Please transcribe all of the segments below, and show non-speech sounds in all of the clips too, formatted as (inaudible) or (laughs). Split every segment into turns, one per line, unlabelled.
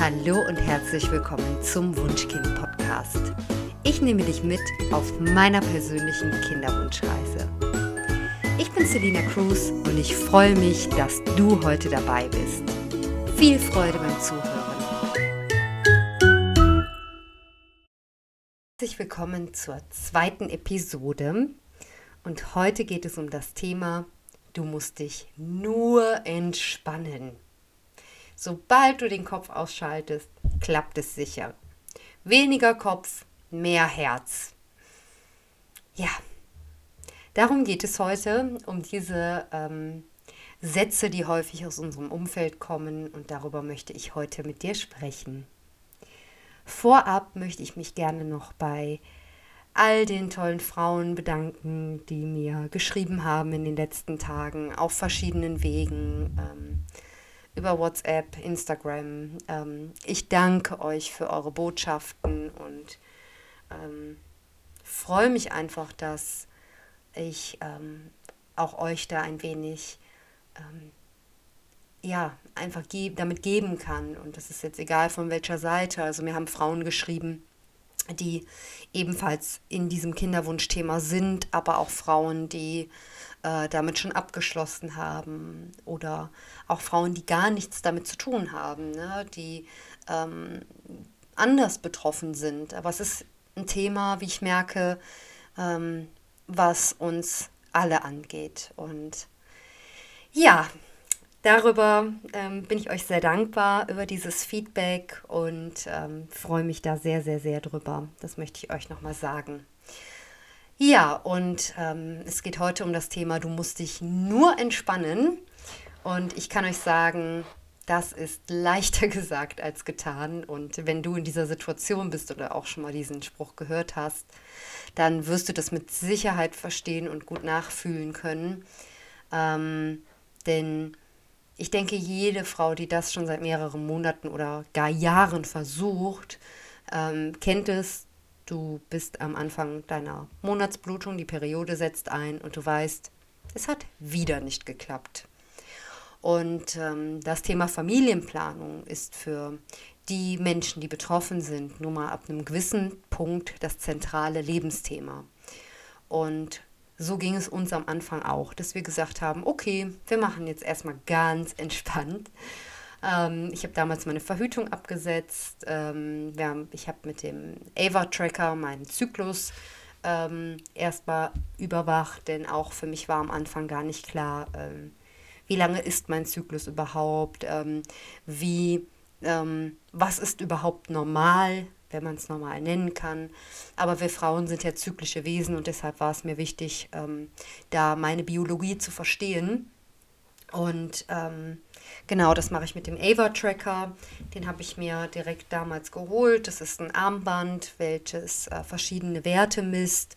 Hallo und herzlich willkommen zum Wunschkind Podcast. Ich nehme dich mit auf meiner persönlichen Kinderwunschreise. Ich bin Selina Cruz und ich freue mich, dass du heute dabei bist. Viel Freude beim Zuhören. Herzlich willkommen zur zweiten Episode und heute geht es um das Thema Du musst dich nur entspannen. Sobald du den Kopf ausschaltest, klappt es sicher. Weniger Kopf, mehr Herz. Ja, darum geht es heute, um diese ähm, Sätze, die häufig aus unserem Umfeld kommen und darüber möchte ich heute mit dir sprechen. Vorab möchte ich mich gerne noch bei all den tollen Frauen bedanken, die mir geschrieben haben in den letzten Tagen auf verschiedenen Wegen, ähm, über WhatsApp, Instagram. Ähm, ich danke euch für eure Botschaften und ähm, freue mich einfach, dass ich ähm, auch euch da ein wenig ähm, ja, einfach ge damit geben kann. Und das ist jetzt egal von welcher Seite. Also mir haben Frauen geschrieben, die ebenfalls in diesem Kinderwunschthema sind, aber auch Frauen, die äh, damit schon abgeschlossen haben oder auch Frauen, die gar nichts damit zu tun haben, ne? die ähm, anders betroffen sind. Aber es ist ein Thema, wie ich merke, ähm, was uns alle angeht. Und ja, Darüber ähm, bin ich euch sehr dankbar über dieses Feedback und ähm, freue mich da sehr, sehr, sehr drüber. Das möchte ich euch nochmal sagen. Ja, und ähm, es geht heute um das Thema, du musst dich nur entspannen. Und ich kann euch sagen, das ist leichter (laughs) gesagt als getan. Und wenn du in dieser Situation bist oder auch schon mal diesen Spruch gehört hast, dann wirst du das mit Sicherheit verstehen und gut nachfühlen können. Ähm, denn ich denke, jede Frau, die das schon seit mehreren Monaten oder gar Jahren versucht, ähm, kennt es. Du bist am Anfang deiner Monatsblutung, die Periode setzt ein und du weißt, es hat wieder nicht geklappt. Und ähm, das Thema Familienplanung ist für die Menschen, die betroffen sind, nur mal ab einem gewissen Punkt das zentrale Lebensthema. Und so ging es uns am Anfang auch, dass wir gesagt haben, okay, wir machen jetzt erstmal ganz entspannt. Ähm, ich habe damals meine Verhütung abgesetzt. Ähm, haben, ich habe mit dem Ava-Tracker meinen Zyklus ähm, erstmal überwacht, denn auch für mich war am Anfang gar nicht klar, ähm, wie lange ist mein Zyklus überhaupt, ähm, wie, ähm, was ist überhaupt normal, wenn man es normal nennen kann. Aber wir Frauen sind ja zyklische Wesen und deshalb war es mir wichtig, ähm, da meine Biologie zu verstehen. Und ähm, genau, das mache ich mit dem Ava-Tracker. Den habe ich mir direkt damals geholt. Das ist ein Armband, welches äh, verschiedene Werte misst.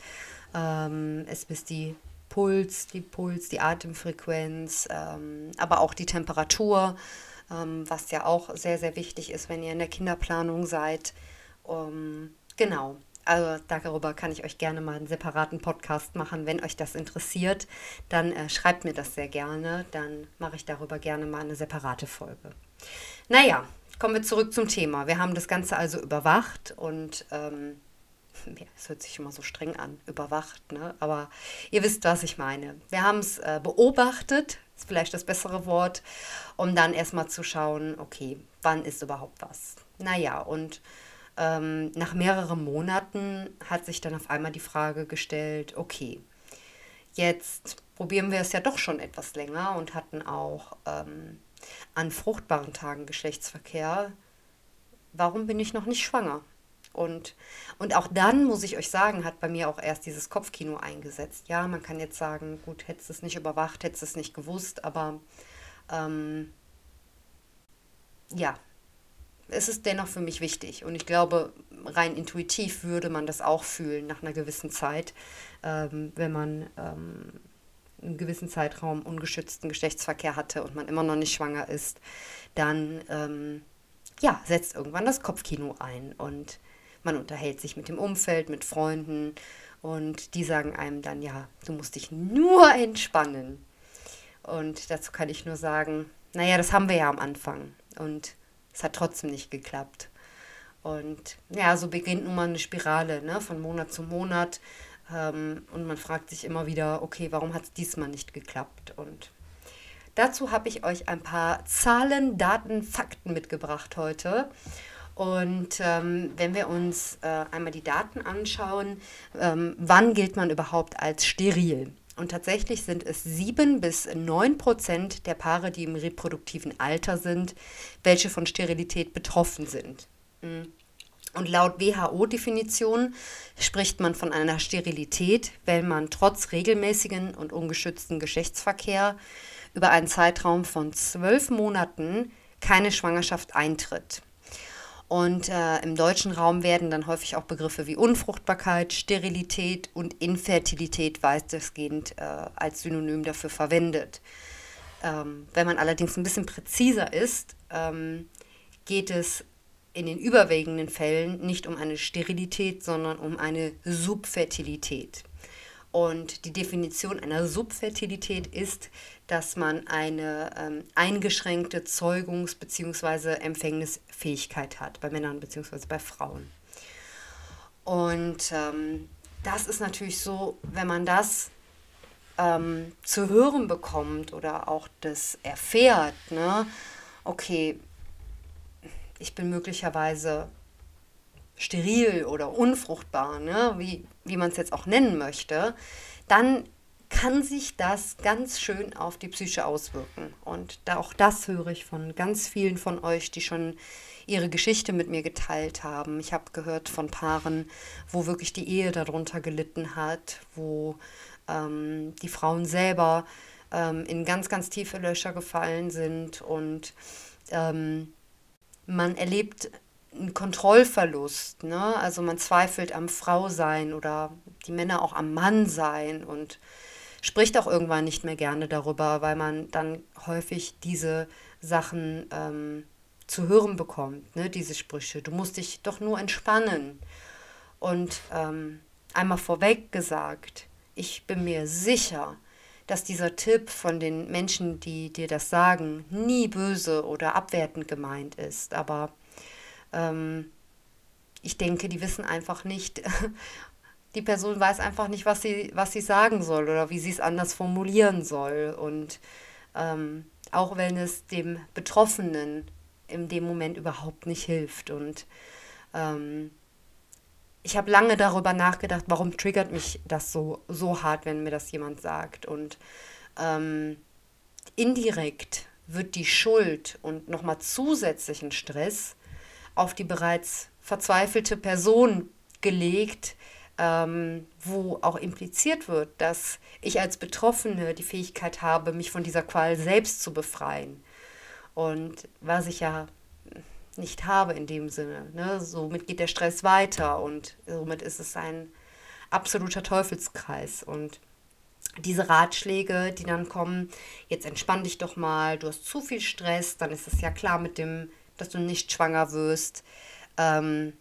Ähm, es misst die Puls, die Puls, die Atemfrequenz, ähm, aber auch die Temperatur, ähm, was ja auch sehr, sehr wichtig ist, wenn ihr in der Kinderplanung seid. Um, genau. Also darüber kann ich euch gerne mal einen separaten Podcast machen. Wenn euch das interessiert, dann äh, schreibt mir das sehr gerne. Dann mache ich darüber gerne mal eine separate Folge. Naja, kommen wir zurück zum Thema. Wir haben das Ganze also überwacht und ähm, (laughs) es hört sich immer so streng an, überwacht, ne? aber ihr wisst, was ich meine. Wir haben es äh, beobachtet, ist vielleicht das bessere Wort, um dann erstmal zu schauen, okay, wann ist überhaupt was. Naja, und ähm, nach mehreren Monaten hat sich dann auf einmal die Frage gestellt, okay, jetzt probieren wir es ja doch schon etwas länger und hatten auch ähm, an fruchtbaren Tagen Geschlechtsverkehr. Warum bin ich noch nicht schwanger? Und, und auch dann, muss ich euch sagen, hat bei mir auch erst dieses Kopfkino eingesetzt. Ja, man kann jetzt sagen, gut, hättest du es nicht überwacht, hättest du es nicht gewusst, aber ähm, ja, es ist dennoch für mich wichtig. Und ich glaube, rein intuitiv würde man das auch fühlen nach einer gewissen Zeit, ähm, wenn man ähm, einen gewissen Zeitraum ungeschützten Geschlechtsverkehr hatte und man immer noch nicht schwanger ist, dann ähm, ja, setzt irgendwann das Kopfkino ein und man unterhält sich mit dem Umfeld, mit Freunden und die sagen einem dann, ja, du musst dich nur entspannen. Und dazu kann ich nur sagen, naja, das haben wir ja am Anfang. Und es hat trotzdem nicht geklappt. Und ja, so beginnt nun mal eine Spirale, ne? von Monat zu Monat. Ähm, und man fragt sich immer wieder, okay, warum hat es diesmal nicht geklappt? Und dazu habe ich euch ein paar Zahlen, Daten, Fakten mitgebracht heute. Und ähm, wenn wir uns äh, einmal die Daten anschauen, ähm, wann gilt man überhaupt als steril? Und tatsächlich sind es sieben bis neun Prozent der Paare, die im reproduktiven Alter sind, welche von Sterilität betroffen sind. Mhm. Und laut WHO-Definition spricht man von einer Sterilität, wenn man trotz regelmäßigen und ungeschützten Geschlechtsverkehr über einen Zeitraum von zwölf Monaten keine Schwangerschaft eintritt. Und äh, im deutschen Raum werden dann häufig auch Begriffe wie Unfruchtbarkeit, Sterilität und Infertilität weitestgehend äh, als Synonym dafür verwendet. Ähm, wenn man allerdings ein bisschen präziser ist, ähm, geht es in den überwiegenden Fällen nicht um eine Sterilität, sondern um eine Subfertilität. Und die Definition einer Subfertilität ist, dass man eine ähm, eingeschränkte Zeugungs- bzw. Empfängnisfähigkeit hat bei Männern bzw. bei Frauen. Und ähm, das ist natürlich so, wenn man das ähm, zu hören bekommt oder auch das erfährt, ne, okay, ich bin möglicherweise steril oder unfruchtbar, ne, wie, wie man es jetzt auch nennen möchte, dann kann sich das ganz schön auf die Psyche auswirken. Und da auch das höre ich von ganz vielen von euch, die schon ihre Geschichte mit mir geteilt haben. Ich habe gehört von Paaren, wo wirklich die Ehe darunter gelitten hat, wo ähm, die Frauen selber ähm, in ganz, ganz tiefe Löcher gefallen sind und ähm, man erlebt einen Kontrollverlust. Ne? Also man zweifelt am Frausein oder die Männer auch am Mannsein und spricht auch irgendwann nicht mehr gerne darüber, weil man dann häufig diese Sachen ähm, zu hören bekommt, ne? diese Sprüche. Du musst dich doch nur entspannen. Und ähm, einmal vorweg gesagt, ich bin mir sicher, dass dieser Tipp von den Menschen, die dir das sagen, nie böse oder abwertend gemeint ist. Aber ähm, ich denke, die wissen einfach nicht, (laughs) die Person weiß einfach nicht, was sie, was sie sagen soll oder wie sie es anders formulieren soll. Und ähm, auch wenn es dem Betroffenen in dem Moment überhaupt nicht hilft. Und ähm, ich habe lange darüber nachgedacht, warum triggert mich das so, so hart, wenn mir das jemand sagt. Und ähm, indirekt wird die Schuld und nochmal zusätzlichen Stress auf die bereits verzweifelte Person gelegt, ähm, wo auch impliziert wird, dass ich als Betroffene die Fähigkeit habe, mich von dieser Qual selbst zu befreien. Und was ich ja nicht habe in dem Sinne. Ne? Somit geht der Stress weiter und somit ist es ein absoluter Teufelskreis. Und diese Ratschläge, die dann kommen, jetzt entspann dich doch mal, du hast zu viel Stress, dann ist es ja klar mit dem, dass du nicht schwanger wirst, ähm,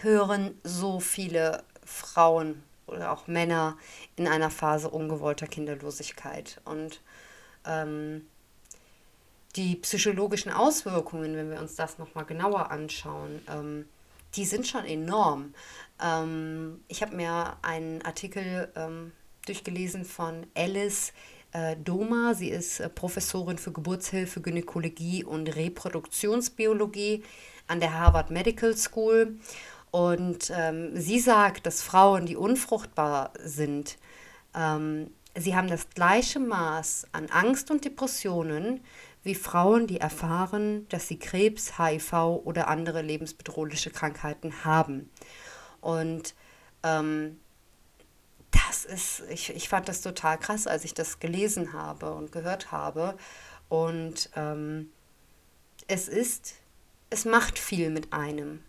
hören so viele Frauen oder auch Männer in einer Phase ungewollter Kinderlosigkeit. Und ähm, die psychologischen Auswirkungen, wenn wir uns das nochmal genauer anschauen, ähm, die sind schon enorm. Ähm, ich habe mir einen Artikel ähm, durchgelesen von Alice äh, Doma. Sie ist äh, Professorin für Geburtshilfe, Gynäkologie und Reproduktionsbiologie an der Harvard Medical School. Und ähm, sie sagt, dass Frauen, die unfruchtbar sind, ähm, sie haben das gleiche Maß an Angst und Depressionen wie Frauen, die erfahren, dass sie Krebs, HIV oder andere lebensbedrohliche Krankheiten haben. Und ähm, das ist, ich, ich fand das total krass, als ich das gelesen habe und gehört habe. Und ähm, es ist, es macht viel mit einem.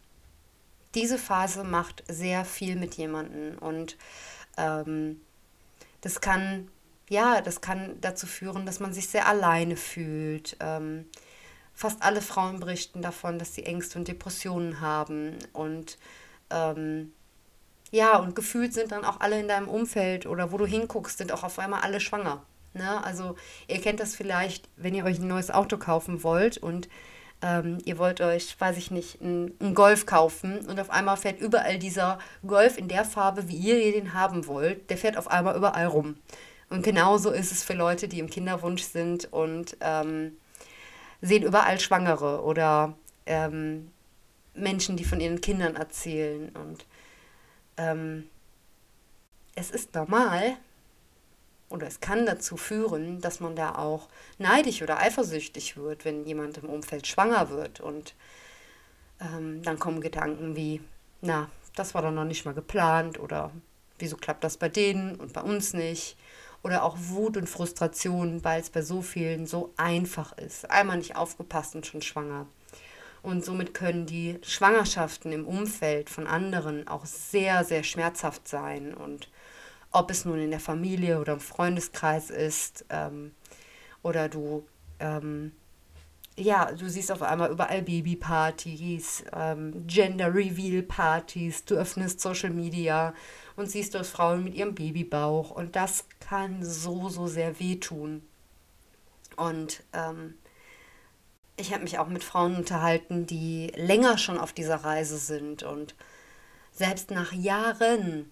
Diese Phase macht sehr viel mit jemandem und ähm, das kann ja, das kann dazu führen, dass man sich sehr alleine fühlt. Ähm, fast alle Frauen berichten davon, dass sie Ängste und Depressionen haben. Und ähm, ja, und gefühlt sind dann auch alle in deinem Umfeld oder wo du hinguckst, sind auch auf einmal alle schwanger. Ne? Also ihr kennt das vielleicht, wenn ihr euch ein neues Auto kaufen wollt und ähm, ihr wollt euch, weiß ich nicht, einen Golf kaufen und auf einmal fährt überall dieser Golf in der Farbe, wie ihr den haben wollt, der fährt auf einmal überall rum. Und genauso ist es für Leute, die im Kinderwunsch sind und ähm, sehen überall Schwangere oder ähm, Menschen, die von ihren Kindern erzählen. Und ähm, es ist normal, oder es kann dazu führen, dass man da auch neidisch oder eifersüchtig wird, wenn jemand im Umfeld schwanger wird. Und ähm, dann kommen Gedanken wie, na, das war doch noch nicht mal geplant oder wieso klappt das bei denen und bei uns nicht? Oder auch Wut und Frustration, weil es bei so vielen so einfach ist. Einmal nicht aufgepasst und schon schwanger. Und somit können die Schwangerschaften im Umfeld von anderen auch sehr, sehr schmerzhaft sein und ob es nun in der Familie oder im Freundeskreis ist ähm, oder du, ähm, ja, du siehst auf einmal überall Babypartys, ähm, Gender Reveal Partys, du öffnest Social Media und siehst dort Frauen mit ihrem Babybauch und das kann so, so sehr wehtun. Und ähm, ich habe mich auch mit Frauen unterhalten, die länger schon auf dieser Reise sind und selbst nach Jahren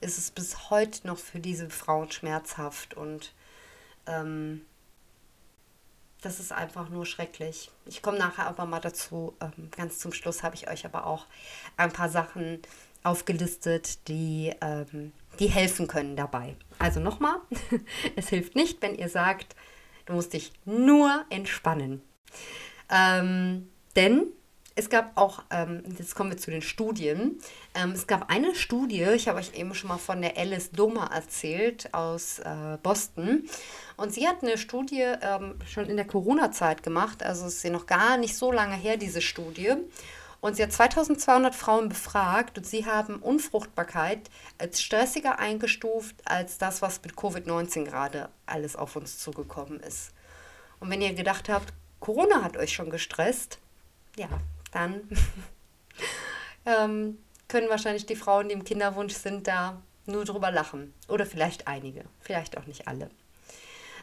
ist es bis heute noch für diese Frauen schmerzhaft und ähm, das ist einfach nur schrecklich. Ich komme nachher aber mal dazu. Ähm, ganz zum Schluss habe ich euch aber auch ein paar Sachen aufgelistet, die, ähm, die helfen können dabei. Also nochmal, (laughs) es hilft nicht, wenn ihr sagt, du musst dich nur entspannen. Ähm, denn es gab auch, ähm, jetzt kommen wir zu den Studien, ähm, es gab eine Studie, ich habe euch eben schon mal von der Alice Doma erzählt aus äh, Boston. Und sie hat eine Studie ähm, schon in der Corona-Zeit gemacht, also ist sie noch gar nicht so lange her, diese Studie. Und sie hat 2200 Frauen befragt und sie haben Unfruchtbarkeit als stressiger eingestuft als das, was mit Covid-19 gerade alles auf uns zugekommen ist. Und wenn ihr gedacht habt, Corona hat euch schon gestresst, ja, dann (laughs) ähm, können wahrscheinlich die Frauen, die im Kinderwunsch sind, da nur drüber lachen. Oder vielleicht einige, vielleicht auch nicht alle.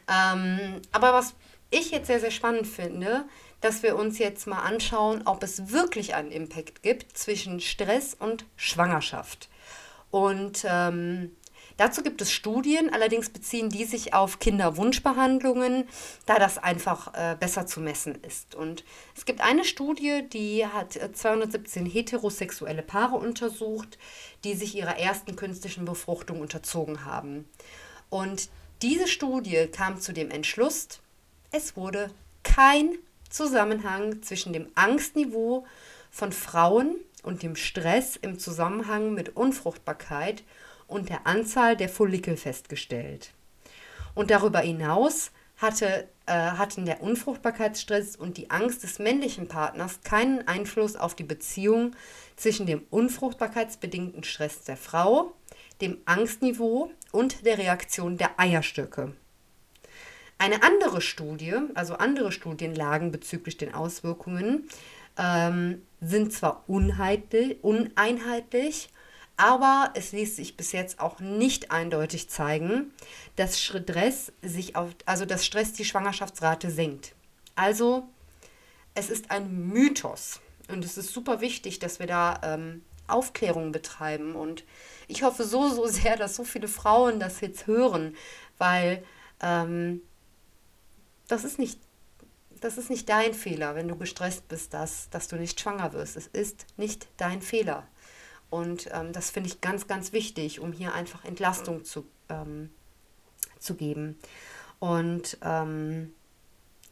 Ähm, aber was ich jetzt sehr, sehr spannend finde, dass wir uns jetzt mal anschauen, ob es wirklich einen Impact gibt zwischen Stress und Schwangerschaft. Und ähm, Dazu gibt es Studien, allerdings beziehen die sich auf Kinderwunschbehandlungen, da das einfach äh, besser zu messen ist. Und es gibt eine Studie, die hat 217 heterosexuelle Paare untersucht, die sich ihrer ersten künstlichen Befruchtung unterzogen haben. Und diese Studie kam zu dem Entschluss, es wurde kein Zusammenhang zwischen dem Angstniveau von Frauen und dem Stress im Zusammenhang mit Unfruchtbarkeit und der Anzahl der Follikel festgestellt. Und darüber hinaus hatte, äh, hatten der Unfruchtbarkeitsstress und die Angst des männlichen Partners keinen Einfluss auf die Beziehung zwischen dem unfruchtbarkeitsbedingten Stress der Frau, dem Angstniveau und der Reaktion der Eierstöcke. Eine andere Studie, also andere Studienlagen bezüglich den Auswirkungen, ähm, sind zwar uneinheitlich, aber es ließ sich bis jetzt auch nicht eindeutig zeigen, dass Stress sich auf, also dass Stress die Schwangerschaftsrate senkt. Also es ist ein Mythos und es ist super wichtig, dass wir da ähm, Aufklärung betreiben und ich hoffe so, so sehr, dass so viele Frauen das jetzt hören, weil ähm, das ist nicht das ist nicht dein Fehler, wenn du gestresst bist, dass, dass du nicht schwanger wirst. Es ist nicht dein Fehler. Und ähm, das finde ich ganz, ganz wichtig, um hier einfach Entlastung zu, ähm, zu geben. Und ähm,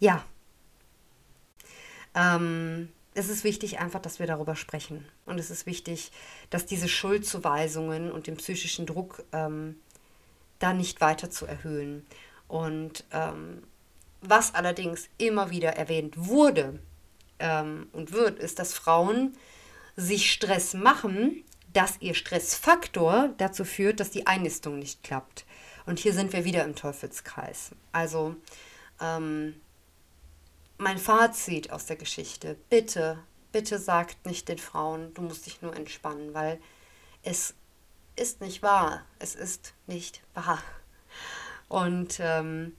ja, ähm, es ist wichtig einfach, dass wir darüber sprechen. Und es ist wichtig, dass diese Schuldzuweisungen und den psychischen Druck ähm, da nicht weiter zu erhöhen. Und ähm, was allerdings immer wieder erwähnt wurde und wird, ist, dass Frauen sich Stress machen, dass ihr Stressfaktor dazu führt, dass die Einnistung nicht klappt. Und hier sind wir wieder im Teufelskreis. Also ähm, mein Fazit aus der Geschichte, bitte, bitte sagt nicht den Frauen, du musst dich nur entspannen, weil es ist nicht wahr. Es ist nicht wahr. Und ähm,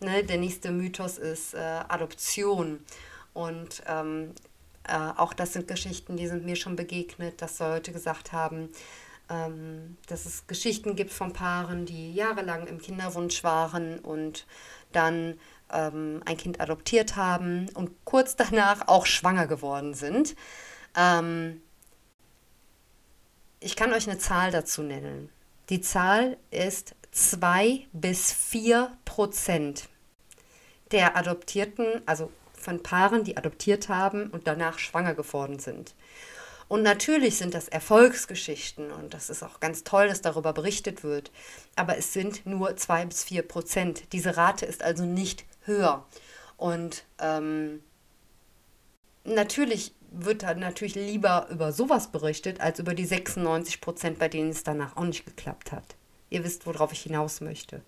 ne, der nächste Mythos ist äh, Adoption. Und ähm, äh, auch das sind Geschichten, die sind mir schon begegnet, dass Leute gesagt haben, ähm, dass es Geschichten gibt von Paaren, die jahrelang im Kinderwunsch waren und dann ähm, ein Kind adoptiert haben und kurz (laughs) danach auch schwanger geworden sind. Ähm, ich kann euch eine Zahl dazu nennen. Die Zahl ist 2 bis 4 Prozent der Adoptierten, also von Paaren, die adoptiert haben und danach schwanger geworden sind. Und natürlich sind das Erfolgsgeschichten und das ist auch ganz toll, dass darüber berichtet wird. Aber es sind nur zwei bis vier Prozent. Diese Rate ist also nicht höher. Und ähm, natürlich wird dann natürlich lieber über sowas berichtet, als über die 96 Prozent, bei denen es danach auch nicht geklappt hat. Ihr wisst, worauf ich hinaus möchte.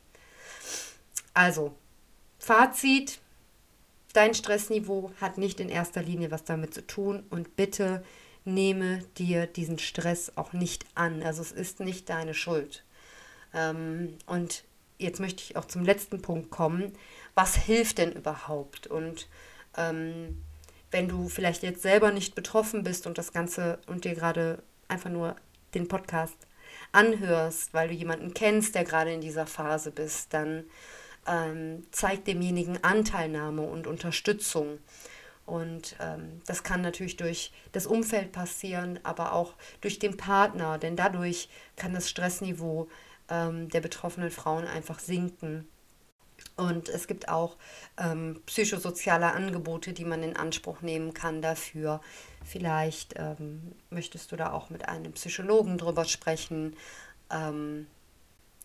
Also, Fazit, dein Stressniveau hat nicht in erster Linie was damit zu tun und bitte nehme dir diesen Stress auch nicht an. Also es ist nicht deine Schuld. Ähm, und jetzt möchte ich auch zum letzten Punkt kommen. Was hilft denn überhaupt? Und ähm, wenn du vielleicht jetzt selber nicht betroffen bist und das Ganze und dir gerade einfach nur den Podcast anhörst, weil du jemanden kennst, der gerade in dieser Phase bist, dann ähm, zeig demjenigen Anteilnahme und Unterstützung. Und ähm, das kann natürlich durch das Umfeld passieren, aber auch durch den Partner, denn dadurch kann das Stressniveau ähm, der betroffenen Frauen einfach sinken. Und es gibt auch ähm, psychosoziale Angebote, die man in Anspruch nehmen kann dafür. Vielleicht ähm, möchtest du da auch mit einem Psychologen drüber sprechen.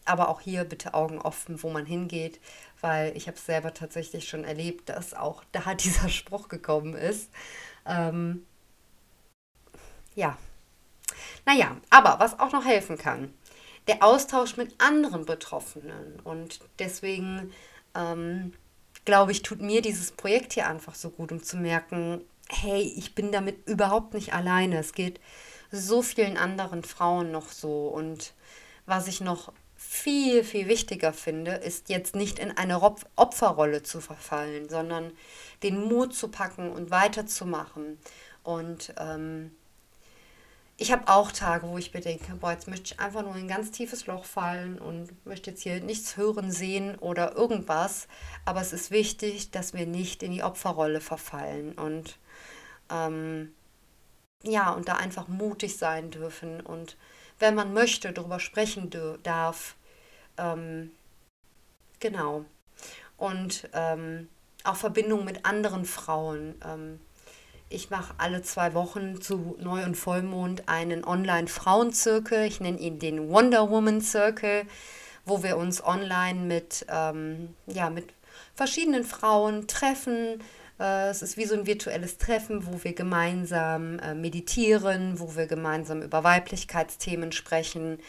Aber auch hier bitte Augen offen, wo man hingeht, weil ich habe es selber tatsächlich schon erlebt, dass auch da (laughs) dieser Spruch gekommen ist. Ähm, ja. Naja, aber was auch noch helfen kann, der Austausch mit anderen Betroffenen. Und deswegen ähm, glaube ich, tut mir dieses Projekt hier einfach so gut, um zu merken, hey, ich bin damit überhaupt nicht alleine. Es geht so vielen anderen Frauen noch so. Und was ich noch viel, viel wichtiger finde, ist jetzt nicht in eine Opferrolle zu verfallen, sondern den Mut zu packen und weiterzumachen. Und ähm, ich habe auch Tage, wo ich mir denke, boah, jetzt möchte ich einfach nur in ein ganz tiefes Loch fallen und möchte jetzt hier nichts hören, sehen oder irgendwas. Aber es ist wichtig, dass wir nicht in die Opferrolle verfallen und ähm, ja, und da einfach mutig sein dürfen und wenn man möchte, darüber sprechen darf. Ähm, genau. Und ähm, auch Verbindung mit anderen Frauen. Ähm, ich mache alle zwei Wochen zu Neu- und Vollmond einen Online-Frauenzirkel. Ich nenne ihn den Wonder Woman Circle, wo wir uns online mit, ähm, ja, mit verschiedenen Frauen treffen. Äh, es ist wie so ein virtuelles Treffen, wo wir gemeinsam äh, meditieren, wo wir gemeinsam über Weiblichkeitsthemen sprechen.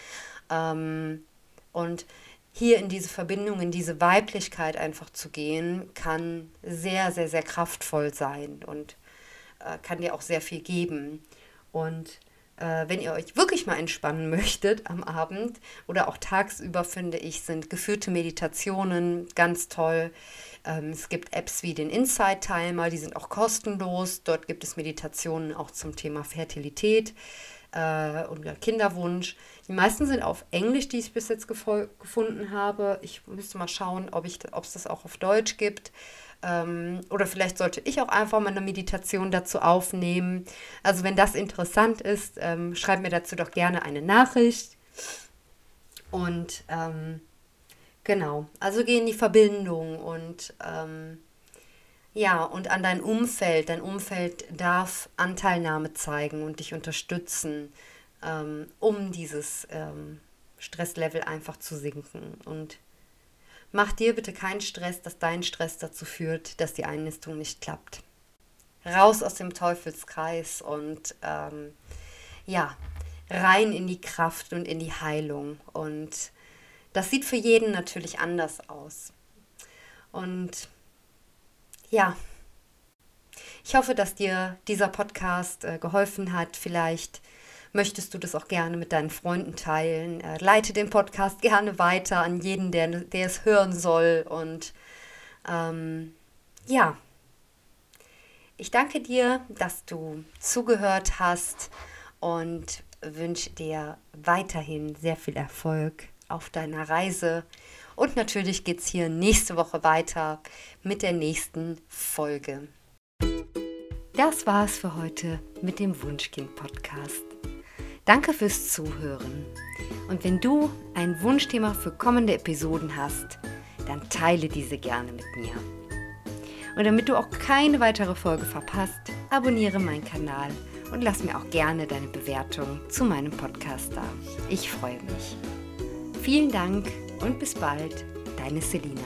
Ähm, und hier in diese Verbindung, in diese Weiblichkeit einfach zu gehen, kann sehr, sehr, sehr kraftvoll sein und äh, kann dir auch sehr viel geben. Und äh, wenn ihr euch wirklich mal entspannen möchtet am Abend oder auch tagsüber, finde ich, sind geführte Meditationen ganz toll. Ähm, es gibt Apps wie den Insight Timer, die sind auch kostenlos. Dort gibt es Meditationen auch zum Thema Fertilität äh, und Kinderwunsch. Die meisten sind auf Englisch, die ich bis jetzt gefunden habe. Ich müsste mal schauen, ob es das auch auf Deutsch gibt. Ähm, oder vielleicht sollte ich auch einfach mal eine Meditation dazu aufnehmen. Also wenn das interessant ist, ähm, schreib mir dazu doch gerne eine Nachricht. Und ähm, genau, also geh in die Verbindung und ähm, ja, und an dein Umfeld. Dein Umfeld darf Anteilnahme zeigen und dich unterstützen, ähm, um dieses ähm, Stresslevel einfach zu sinken. Und Mach dir bitte keinen Stress, dass dein Stress dazu führt, dass die Einnistung nicht klappt. Raus aus dem Teufelskreis und ähm, ja, rein in die Kraft und in die Heilung. Und das sieht für jeden natürlich anders aus. Und ja, ich hoffe, dass dir dieser Podcast äh, geholfen hat, vielleicht möchtest du das auch gerne mit deinen Freunden teilen. Äh, leite den Podcast gerne weiter an jeden, der, der es hören soll. Und ähm, ja, Ich danke dir, dass du zugehört hast und wünsche dir weiterhin sehr viel Erfolg auf deiner Reise. Und natürlich geht es hier nächste Woche weiter mit der nächsten Folge. Das war's für heute mit dem Wunschkind-Podcast. Danke fürs Zuhören. Und wenn du ein Wunschthema für kommende Episoden hast, dann teile diese gerne mit mir. Und damit du auch keine weitere Folge verpasst, abonniere meinen Kanal und lass mir auch gerne deine Bewertung zu meinem Podcast da. Ich freue mich. Vielen Dank und bis bald, deine Selina.